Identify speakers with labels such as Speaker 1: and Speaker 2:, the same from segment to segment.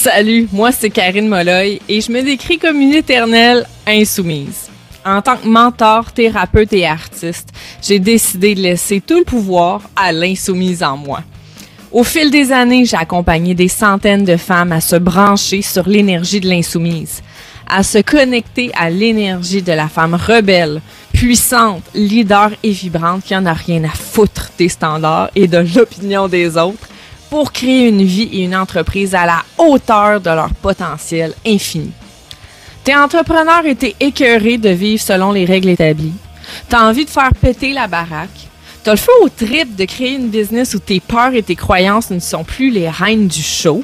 Speaker 1: Salut, moi c'est Karine Molloy et je me décris comme une éternelle insoumise. En tant que mentor, thérapeute et artiste, j'ai décidé de laisser tout le pouvoir à l'insoumise en moi. Au fil des années, j'ai accompagné des centaines de femmes à se brancher sur l'énergie de l'insoumise, à se connecter à l'énergie de la femme rebelle, puissante, leader et vibrante qui en a rien à foutre des standards et de l'opinion des autres pour créer une vie et une entreprise à la hauteur de leur potentiel infini. T'es entrepreneur et t'es écœuré de vivre selon les règles établies. T'as envie de faire péter la baraque. T'as le feu au trip de créer une business où tes peurs et tes croyances ne sont plus les reines du show.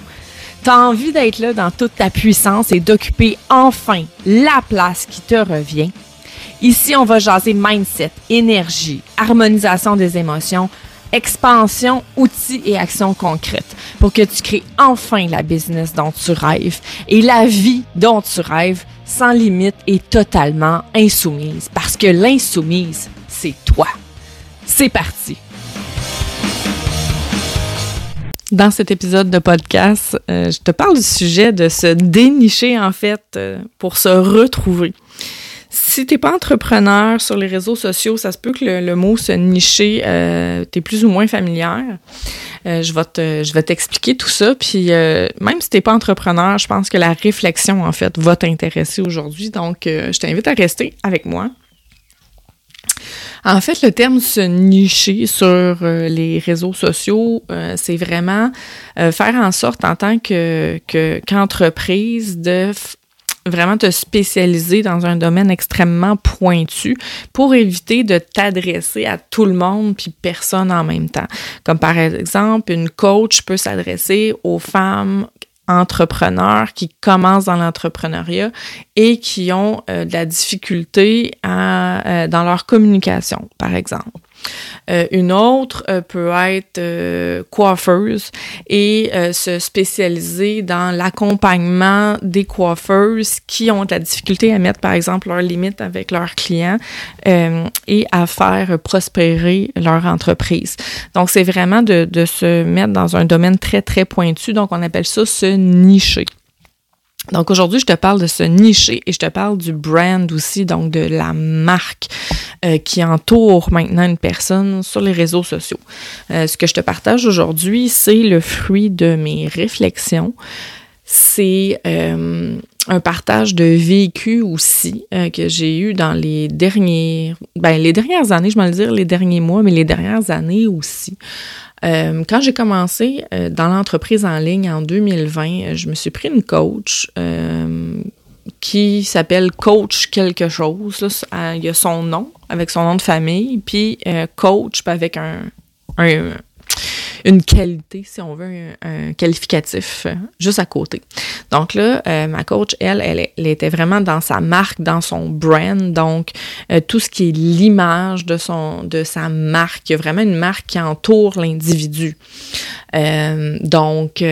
Speaker 1: T'as envie d'être là dans toute ta puissance et d'occuper enfin la place qui te revient. Ici, on va jaser mindset, énergie, harmonisation des émotions, expansion, outils et actions concrètes pour que tu crées enfin la business dont tu rêves et la vie dont tu rêves sans limite et totalement insoumise. Parce que l'insoumise, c'est toi. C'est parti. Dans cet épisode de podcast, euh, je te parle du sujet de se dénicher en fait euh, pour se retrouver si t'es pas entrepreneur sur les réseaux sociaux, ça se peut que le, mot se nicher, euh, t'es plus ou moins familière. Euh, je vais te, je vais t'expliquer tout ça. Puis euh, même si t'es pas entrepreneur, je pense que la réflexion en fait va t'intéresser aujourd'hui. Donc, euh, je t'invite à rester avec moi. En fait, le terme se nicher sur les réseaux sociaux, c'est vraiment faire en sorte en tant que qu'entreprise de vraiment te spécialiser dans un domaine extrêmement pointu pour éviter de t'adresser à tout le monde puis personne en même temps. Comme par exemple, une coach peut s'adresser aux femmes entrepreneurs qui commencent dans l'entrepreneuriat et qui ont euh, de la difficulté euh, dans leur communication, par exemple. Euh, une autre euh, peut être euh, coiffeuse et se spécialiser dans l'accompagnement des coiffeuses qui ont de la difficulté à mettre, par exemple, leurs limites avec leurs clients et à faire prospérer leur entreprise. Donc, c'est vraiment de, de se mettre dans un domaine très, très pointu. Donc, on appelle ça se nicher. Donc aujourd'hui, je te parle de ce nicher et je te parle du brand aussi, donc de la marque euh, qui entoure maintenant une personne sur les réseaux sociaux. Euh, ce que je te partage aujourd'hui, c'est le fruit de mes réflexions. C'est euh, un partage de vécu aussi que j'ai eu dans les ben les dernières années, je vais le dire les derniers mois, mais les dernières années aussi. Euh, quand j'ai commencé euh, dans l'entreprise en ligne en 2020, euh, je me suis pris une coach qui s'appelle Coach quelque chose. il y a son nom avec son nom de famille, puis coach avec un une qualité, si on veut, un, qualificatif euh, juste à côté. Donc là, euh, ma coach, elle, elle, était vraiment dans sa marque, dans son brand, donc euh, tout ce qui est l'image de son, de sa marque. Il y a vraiment une marque qui entoure l'individu. donc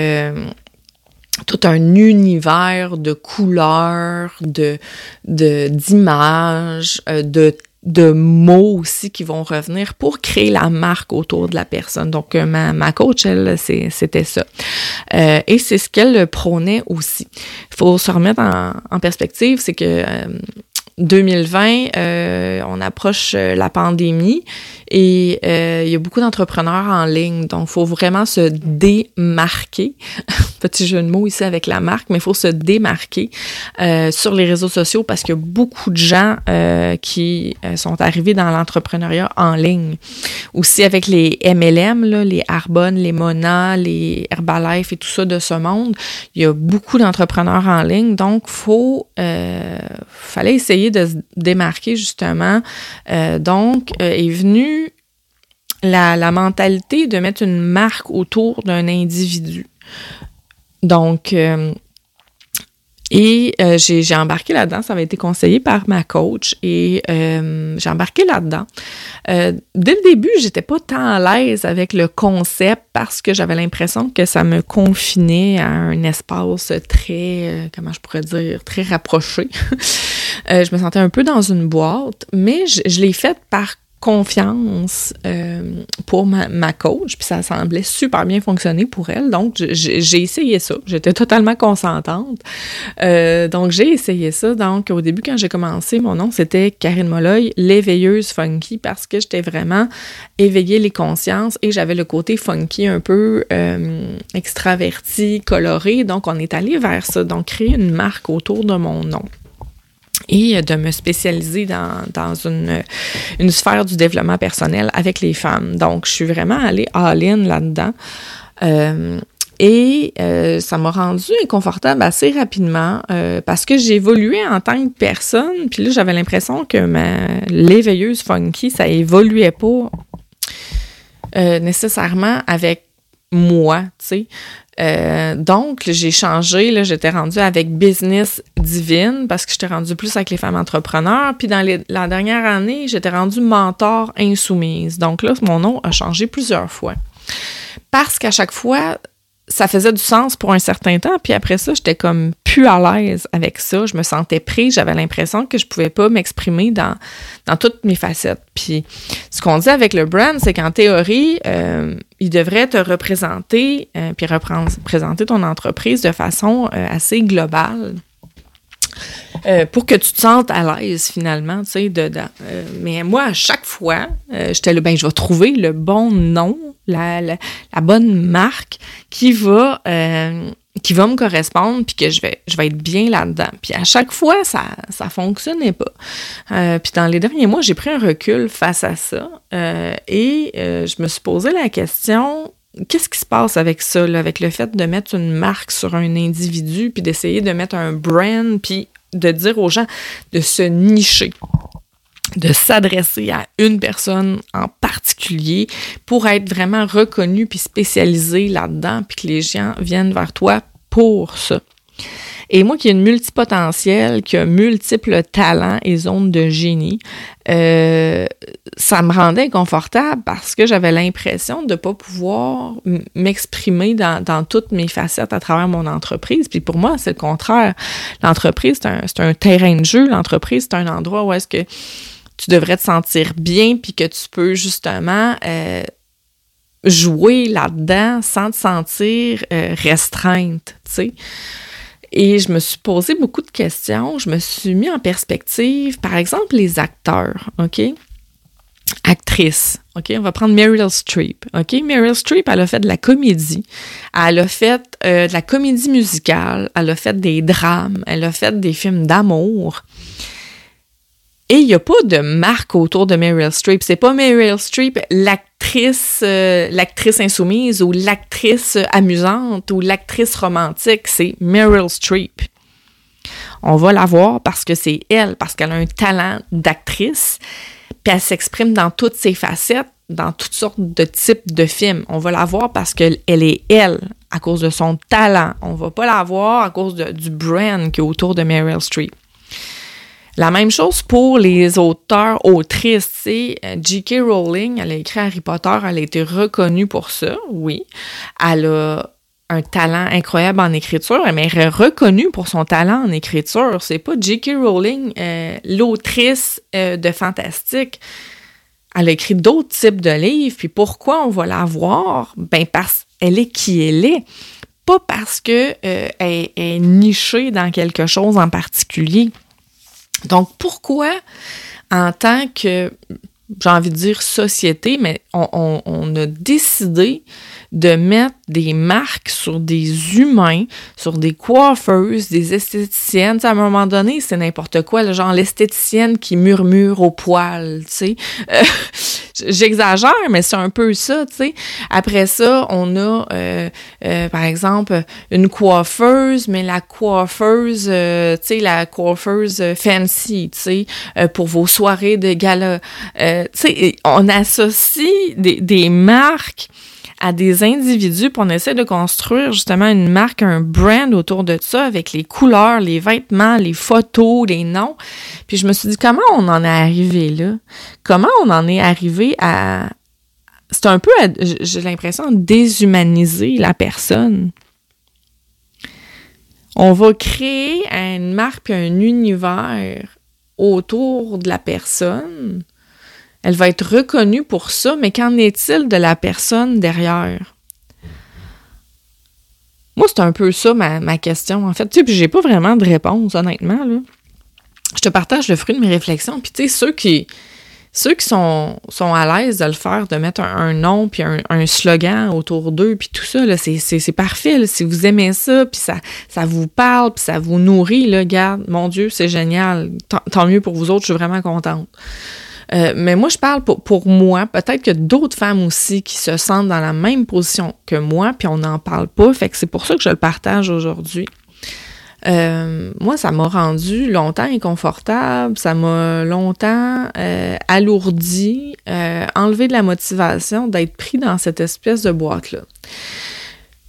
Speaker 1: tout un univers de couleurs, de d'images, de de mots aussi qui vont revenir pour créer la marque autour de la personne. Donc, euh, ma, ma coach, elle, c'était ça. Euh, et c'est ce qu'elle prônait aussi. Il faut se remettre en, perspective, c'est que euh, 2020, euh, on approche la pandémie et euh, il y a beaucoup d'entrepreneurs en ligne. Donc, faut vraiment se démarquer. Petit jeu de mots ici avec la marque, mais il faut se démarquer sur les réseaux sociaux parce qu'il y a beaucoup de gens qui sont arrivés dans l'entrepreneuriat en ligne. Aussi avec les MLM, là, les Arbonne, les Mona, les Herbalife et tout ça de ce monde, il y a beaucoup d'entrepreneurs en ligne. Donc, faut, fallait essayer de se démarquer justement. Euh, donc, euh, est venue la, mentalité de mettre une marque autour d'un individu. Donc, euh, et euh, j'ai embarqué là-dedans, ça avait été conseillé par ma coach et euh, j'ai embarqué là-dedans. Dès le début, j'étais pas tant à l'aise avec le concept parce que j'avais l'impression que ça me confinait à un espace très, comment je pourrais dire, très rapproché. je me sentais un peu dans une boîte, mais je, je l'ai fait par confiance euh, pour ma, ma, coach, puis ça semblait super bien fonctionner pour elle. Donc, j'ai essayé ça. J'étais totalement consentante. Euh, donc, j'ai essayé ça. Donc, au début, quand j'ai commencé, mon nom, c'était Karine Molloy, l'éveilleuse funky, parce que j'étais vraiment éveillée les consciences et j'avais le côté funky un peu euh, extraverti, coloré. Donc, on est allé vers ça. Donc, créer une marque autour de mon nom et de me spécialiser dans, dans une, une, sphère du développement personnel avec les femmes. Donc, je suis vraiment allée all-in là-dedans. Euh, et euh, ça m'a rendu inconfortable assez rapidement euh, parce que évolué en tant que personne. Puis là, j'avais l'impression que ma l'éveilleuse funky, ça évoluait pas nécessairement avec moi, tu sais. Euh, donc, j'ai changé, j'étais rendue avec Business Divine parce que j'étais rendue plus avec les femmes entrepreneurs. Puis dans la dernière année, j'étais rendue mentor insoumise. Donc là, mon nom a changé plusieurs fois. Parce qu'à chaque fois, ça faisait du sens pour un certain temps, puis après ça, j'étais comme plus à l'aise avec ça. Je me sentais prise, j'avais l'impression que je pouvais pas m'exprimer dans, dans toutes mes facettes. Puis ce qu'on dit avec le brand, c'est qu'en théorie, euh, il devrait te représenter, euh, puis représenter ton entreprise de façon euh, assez globale. Euh, pour que tu te sentes à l'aise finalement, tu sais, dedans. Euh, mais moi, à chaque fois, euh, j'étais là, ben, je vais trouver le bon nom, la, la, bonne marque qui va, qui va me correspondre, puis que je vais, je vais être bien là-dedans. Puis à chaque fois, ça, ça fonctionnait pas. puis dans les derniers mois, j'ai pris un recul face à ça, et je me suis posé la question Qu'est-ce qui se passe avec ça, avec le fait de mettre une marque sur un individu, puis d'essayer de mettre un brand, puis de dire aux gens de se nicher de s'adresser à une personne en particulier pour être vraiment reconnu puis spécialisé là-dedans, puis que les gens viennent vers toi pour ça? Et moi qui ai une multipotentielle, qui a multiples talents et zones de génie, euh, ça me rendait inconfortable parce que j'avais l'impression de ne pas pouvoir m'exprimer dans, toutes mes facettes à travers mon entreprise. Puis pour moi, c'est le contraire. L'entreprise, c'est un, un, terrain de jeu. L'entreprise, c'est un endroit où est-ce que tu devrais te sentir bien puis que tu peux justement... Euh, jouer là-dedans sans te sentir euh, restreinte, tu sais. Et je me suis posé beaucoup de questions. Je me suis mis en perspective, par exemple, les acteurs, OK? Actrices, OK? On va prendre Meryl Streep, OK? Meryl Streep, elle a fait de la comédie. Elle a fait euh, de la comédie musicale. Elle a fait des drames. Elle a fait des films d'amour. Et il n'y a pas de marque autour de Meryl Streep. C'est pas Meryl Streep, l'actrice, euh, l'actrice insoumise ou l'actrice amusante ou l'actrice romantique. C'est Meryl Streep. On va la voir parce que c'est elle, parce qu'elle a un talent d'actrice, puis elle s'exprime dans toutes ses facettes, dans toutes sortes de types de films. On va la voir parce qu'elle est elle, à cause de son talent. On va pas la voir à cause du brand qui est autour de Meryl Streep. La même chose pour les auteurs, autrices. C'est euh, J.K. Rowling, elle a écrit Harry Potter, elle a été reconnue pour ça, oui. Elle a un talent incroyable en écriture, elle est reconnue pour son talent en écriture. C'est pas J.K. Rowling, euh, l'autrice euh, de fantastique. Elle a écrit d'autres types de livres, puis pourquoi on va la voir? Ben parce qu'elle est qui elle est, pas parce qu'elle est nichée dans quelque chose en particulier. Donc, pourquoi, en tant que, j'ai envie de dire société, mais on, a décidé de mettre des marques sur des humains, sur des coiffeuses, des esthéticiennes. à un moment donné, c'est n'importe quoi, le genre l'esthéticienne qui murmure au poil, tu sais. Euh, j'exagère, mais c'est un peu ça, tu sais. Après ça, on a, euh, euh, par exemple, une coiffeuse, mais la coiffeuse, tu sais, la coiffeuse fancy, tu sais, pour vos soirées de gala. tu sais, on associe des, des marques à des individus, pour on essaie de construire justement une marque, un brand autour de ça, avec les couleurs, les vêtements, les photos, les noms. Puis je me suis dit, comment on en est arrivé là? Comment on en est arrivé à... C'est un peu, j'ai l'impression, déshumaniser la personne. On va créer une marque un univers autour de la personne Elle va être reconnue pour ça, mais qu'en est-il de la personne derrière? Moi, c'est un peu ça ma, question, en fait. Tu sais, puis j'ai pas vraiment de réponse, honnêtement. Je te partage le fruit de mes réflexions, puis tu sais, ceux qui sont, sont à l'aise de le faire, de mettre un, nom puis un, slogan autour d'eux, puis tout ça, c'est parfait. Si vous aimez ça, puis ça, ça vous parle, puis ça vous nourrit, là, garde, mon Dieu, c'est génial. Tant, mieux pour vous autres, je suis vraiment contente. Euh, mais moi, je parle pour, moi. Peut-être que d'autres femmes aussi qui se sentent dans la même position que moi, puis on n'en parle pas. Fait que c'est pour ça que je le partage aujourd'hui. Euh, moi, ça m'a rendu longtemps inconfortable, ça m'a longtemps euh, alourdi, enlevé de la motivation d'être pris dans cette espèce de boîte-là.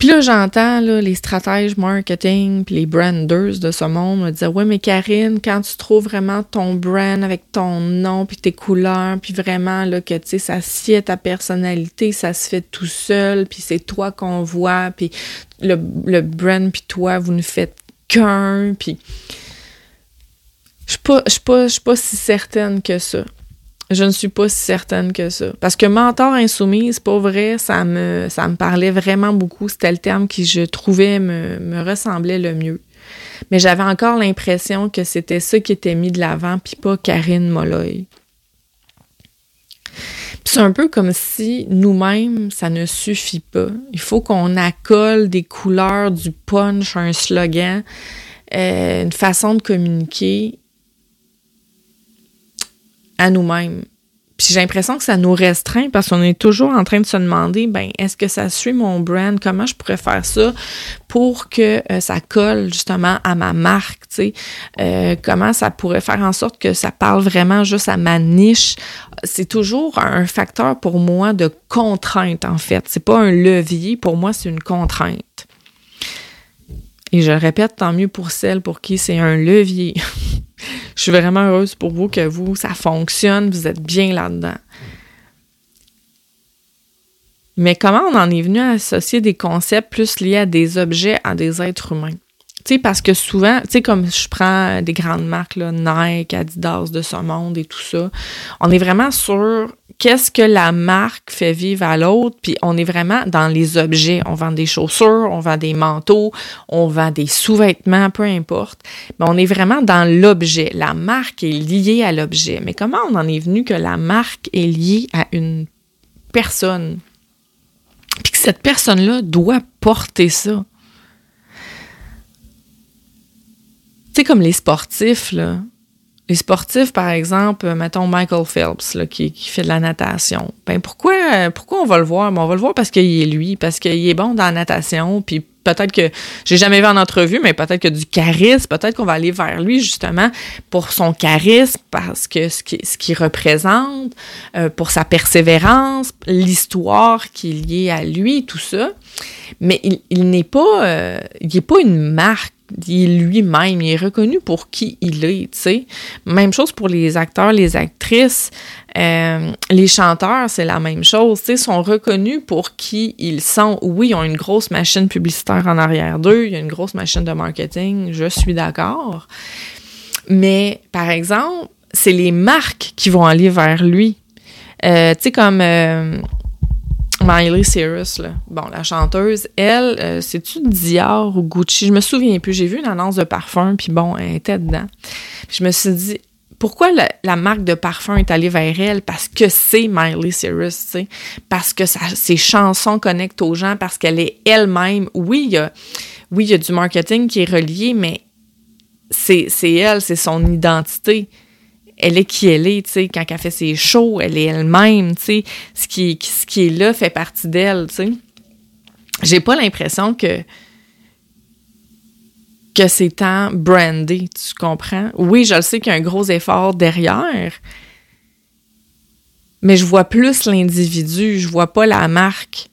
Speaker 1: Puis là, j'entends les stratèges marketing puis les branders de ce monde me dire Ouais, mais Karine, quand tu trouves vraiment ton brand avec ton nom puis tes couleurs, puis vraiment là, que tu sais, ça sied ta personnalité, ça se fait tout seul, puis c'est toi qu'on voit, puis le, le brand puis toi, vous nous faites qu'un, puis je pas, suis pas si certaine que ça. Je ne suis pas si certaine que ça. Parce que mentor insoumise, pas vrai, ça me, ça me parlait vraiment beaucoup. C'était le terme qui, je trouvais, me, me ressemblait le mieux. Mais j'avais encore l'impression que c'était ça qui était mis de l'avant, puis pas Karine Molloy. C'est un peu comme si nous-mêmes, ça ne suffit pas. Il faut qu'on accole des couleurs, du punch, un slogan, euh, une façon de communiquer à nous-mêmes. Puis j'ai l'impression que ça nous restreint parce qu'on est toujours en train de se demander, ben, est-ce que ça suit mon brand? Comment je pourrais faire ça pour que euh, ça colle justement à ma marque, tu sais? Euh, comment ça pourrait faire en sorte que ça parle vraiment juste à ma niche? C'est toujours un facteur pour moi de contrainte, en fait. C'est pas un levier. Pour moi, c'est une contrainte. Et je le répète, tant mieux pour celles pour qui c'est un levier. je suis vraiment heureuse pour vous que vous, ça fonctionne, vous êtes bien là-dedans. Mais comment on en est venu à associer des concepts plus liés à des objets, à des êtres humains? Tu sais, parce que souvent, tu sais, comme je prends des grandes marques, Nike, Adidas de ce monde et tout ça, on est vraiment sur qu'est-ce que la marque fait vivre à l'autre, puis on est vraiment dans les objets. On vend des chaussures, on vend des manteaux, on vend des sous-vêtements, peu importe. Mais on est vraiment dans l'objet. La marque est liée à l'objet. Mais comment on en est venu que la marque est liée à une personne? Puis que cette personne-là doit porter ça. Tu sais, comme les sportifs, là. Les sportifs, par exemple, mettons Michael Phelps, qui, fait de la natation. Ben pourquoi, pourquoi on va le voir? Ben, on va le voir parce qu'il est lui, parce qu'il est bon dans la natation, puis peut-être que j'ai jamais vu en entrevue, mais peut-être que du charisme, peut-être qu'on va aller vers lui justement pour son charisme, parce que ce qu'il qui représente, euh, pour sa persévérance, l'histoire qui est liée à lui, tout ça. Mais il, n'est pas, euh, il n'est pas une marque il est lui-même, il est reconnu pour qui il est, tu sais. Même chose pour les acteurs, les actrices, euh, les chanteurs, c'est la même chose, tu sais, sont reconnus pour qui ils sont. Oui, ils ont une grosse machine publicitaire en arrière d'eux, il y a une grosse machine de marketing, je suis d'accord. Mais, par exemple, c'est les marques qui vont aller vers lui. Euh, tu sais, comme... Euh, Miley Cyrus, là. Bon, la chanteuse, elle, euh, c'est-tu Dior ou Gucci? Je me souviens plus. J'ai vu une annonce de parfum, puis bon, elle était dedans. je me suis dit, pourquoi la, marque de parfum est allée vers elle? Parce que c'est Miley Cyrus, tu sais. Parce que ses chansons connectent aux gens, parce qu'elle est elle-même. Oui, il oui, il y a du marketing qui est relié, mais c'est elle, c'est son identité elle est qui elle est, tu sais, quand elle fait ses shows, elle est elle-même, tu sais, ce qui, est là fait partie d'elle, tu sais. J'ai pas l'impression que que c'est tant brandé, tu comprends? Oui, je le sais qu'il y a un gros effort derrière, mais je vois plus l'individu, je vois pas la marque.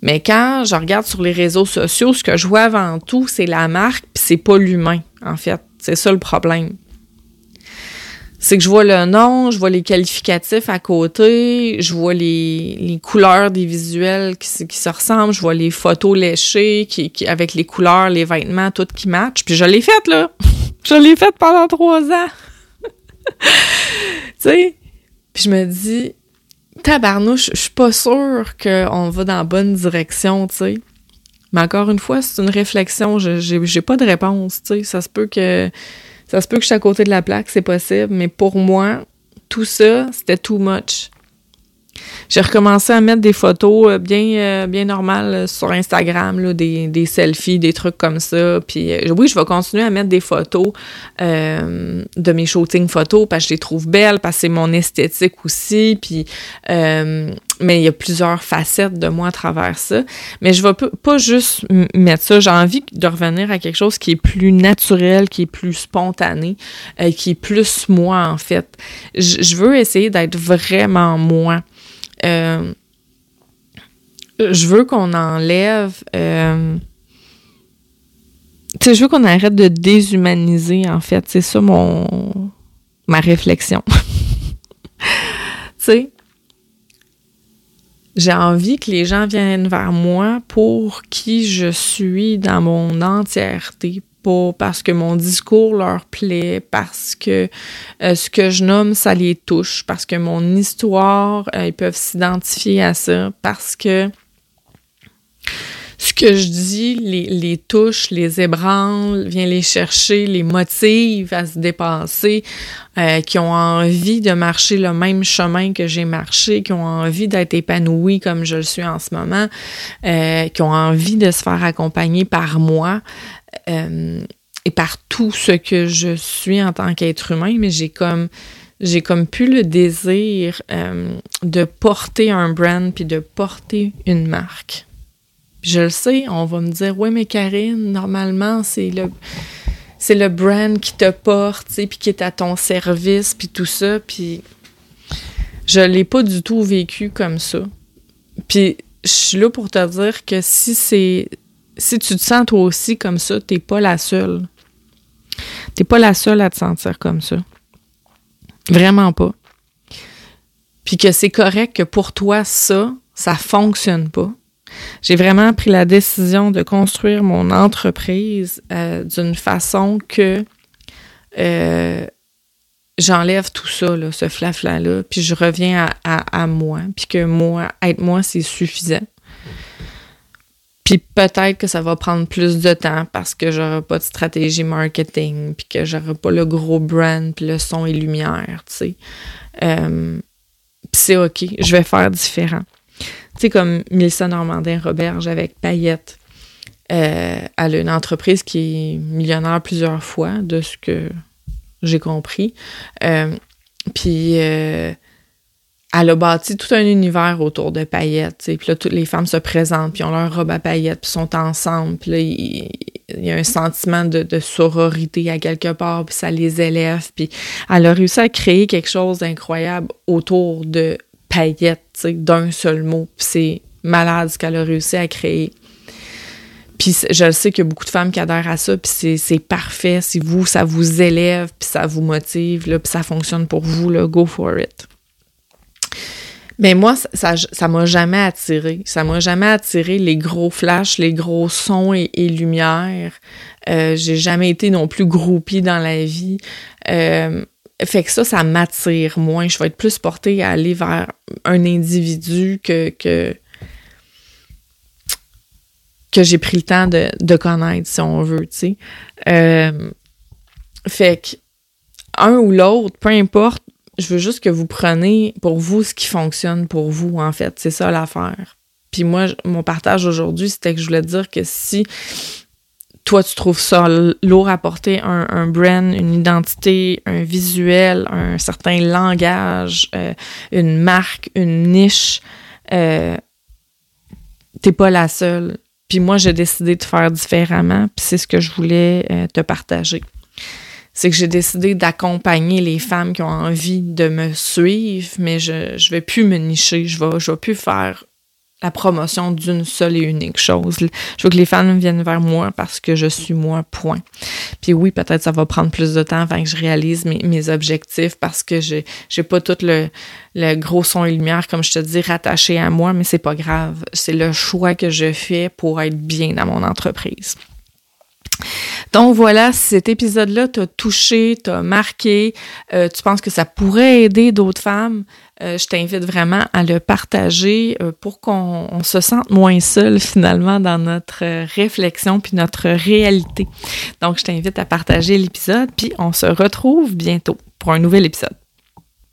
Speaker 1: Mais quand je regarde sur les réseaux sociaux, ce que je vois avant tout, c'est la marque, puis c'est pas l'humain, en fait. C'est ça le problème c'est que je vois le nom, je vois les qualificatifs à côté, je vois les, couleurs des visuels qui, qui, se ressemblent, je vois les photos léchées qui, avec les couleurs, les vêtements, tout qui match. Puis je l'ai faite, là. je l'ai faite pendant trois ans. tu sais? Puis je me dis, tabarnouche, je suis pas sûre qu'on va dans la bonne direction, tu sais. Mais encore une fois, c'est une réflexion, j'ai pas de réponse, tu sais. Ça se peut que ça se peut que je suis à côté de la plaque, c'est possible, mais pour moi, tout ça, c'était too much. J'ai recommencé à mettre des photos euh, bien, euh, bien normales euh, sur Instagram, là, des, des, selfies, des trucs comme ça. Puis oui, je vais continuer à mettre des photos de mes shootings photos parce que je les trouve belles, parce que c'est mon esthétique aussi. Puis, mais il y a plusieurs facettes de moi à travers ça. Mais je vais pas juste mettre ça. J'ai envie de revenir à quelque chose qui est plus naturel, qui est plus spontané, qui est plus moi, en fait. je veux essayer d'être vraiment moi. Euh, je veux qu'on enlève. Euh, tu sais, je veux qu'on arrête de déshumaniser, en fait. C'est ça mon. ma réflexion. tu sais, j'ai envie que les gens viennent vers moi pour qui je suis dans mon entièreté, pas parce que mon discours leur plaît, parce que euh, ce que je nomme, ça les touche, parce que mon histoire, euh, ils peuvent s'identifier à ça, parce que ce que je dis les, les, touche, les ébranle, vient les chercher, les motive à se dépasser, euh, qui ont envie de marcher le même chemin que j'ai marché, qui ont envie d'être épanouis comme je le suis en ce moment, qui ont envie de se faire accompagner par moi. Euh, et par tout ce que je suis en tant qu'être humain, mais j'ai comme j'ai comme plus le désir euh, de porter un brand puis de porter une marque. Je le sais, on va me dire oui mais Karine, normalement c'est le c'est le brand qui te porte, puis qui est à ton service puis tout ça, puis je l'ai pas du tout vécu comme ça. Puis je suis là pour te dire que si c'est si tu te sens toi aussi comme ça, t'es pas la seule. T'es pas la seule à te sentir comme ça. Vraiment pas. Puis que c'est correct que pour toi, ça, ça fonctionne pas. J'ai vraiment pris la décision de construire mon entreprise euh, d'une façon que euh, j'enlève tout ça, là, ce flafla-là, puis je reviens à, à moi, puis que moi, être moi, c'est suffisant. Puis peut-être que ça va prendre plus de temps parce que j'aurai pas de stratégie marketing, puis que j'aurai pas le gros brand, puis le son et lumière, tu sais. Euh, c'est OK, je vais faire différent. Sais, comme Mélissa Normandin-Roberge avec Payette. Euh, elle a une entreprise qui est millionnaire plusieurs fois, de ce que j'ai compris. Euh, puis elle a bâti tout un univers autour de paillettes. Puis là, toutes les femmes se présentent, puis ont leur robe à paillettes, puis sont ensemble. Puis là, il, y a un sentiment de, sororité à quelque part, puis ça les élève. Puis elle a réussi à créer quelque chose d'incroyable autour de paillettes, d'un seul mot. C'est malade ce qu'elle a réussi à créer. Puis je sais qu'il y a beaucoup de femmes qui adhèrent à ça, puis c'est parfait. Si vous, ça vous élève, puis ça vous motive, là, puis ça fonctionne pour vous, là, go for it. Mais moi, ça, ça m'a jamais attiré. Ça m'a jamais attiré les gros flashs, les gros sons et, lumières. Euh, j'ai jamais été non plus groupie dans la vie. Euh, fait que ça, ça m'attire moins. Je vais être plus portée à aller vers un individu que, que, que j'ai pris le temps de, connaître, si on veut, tu sais. Euh, fait que un ou l'autre, peu importe, je veux juste que vous preniez pour vous ce qui fonctionne pour vous, en fait. C'est ça l'affaire. Puis moi, mon partage aujourd'hui, c'était que je voulais dire que si toi, tu trouves ça lourd à porter, un, brand, une identité, un visuel, un certain langage, euh, une marque, une niche, euh, t'es pas la seule. Puis moi, j'ai décidé de faire différemment, puis c'est ce que je voulais euh, te partager c'est que j'ai décidé d'accompagner les femmes qui ont envie de me suivre, mais je ne vais plus me nicher, je vais, je vais plus faire la promotion d'une seule et unique chose. Je veux que les femmes viennent vers moi parce que je suis moi, point. Puis oui, peut-être ça va prendre plus de temps avant que je réalise mes, mes objectifs parce que j'ai j'ai pas tout le, le gros son et lumière, comme je te dis, rattaché à moi, mais c'est pas grave. C'est le choix que je fais pour être bien dans mon entreprise. Donc voilà, cet épisode-là t'a touché, t'a marqué, euh, tu penses que ça pourrait aider d'autres femmes, euh, je t'invite vraiment à le partager euh, pour qu'on se sente moins seul finalement dans notre réflexion puis notre réalité. Donc je t'invite à partager l'épisode puis on se retrouve bientôt pour un nouvel épisode.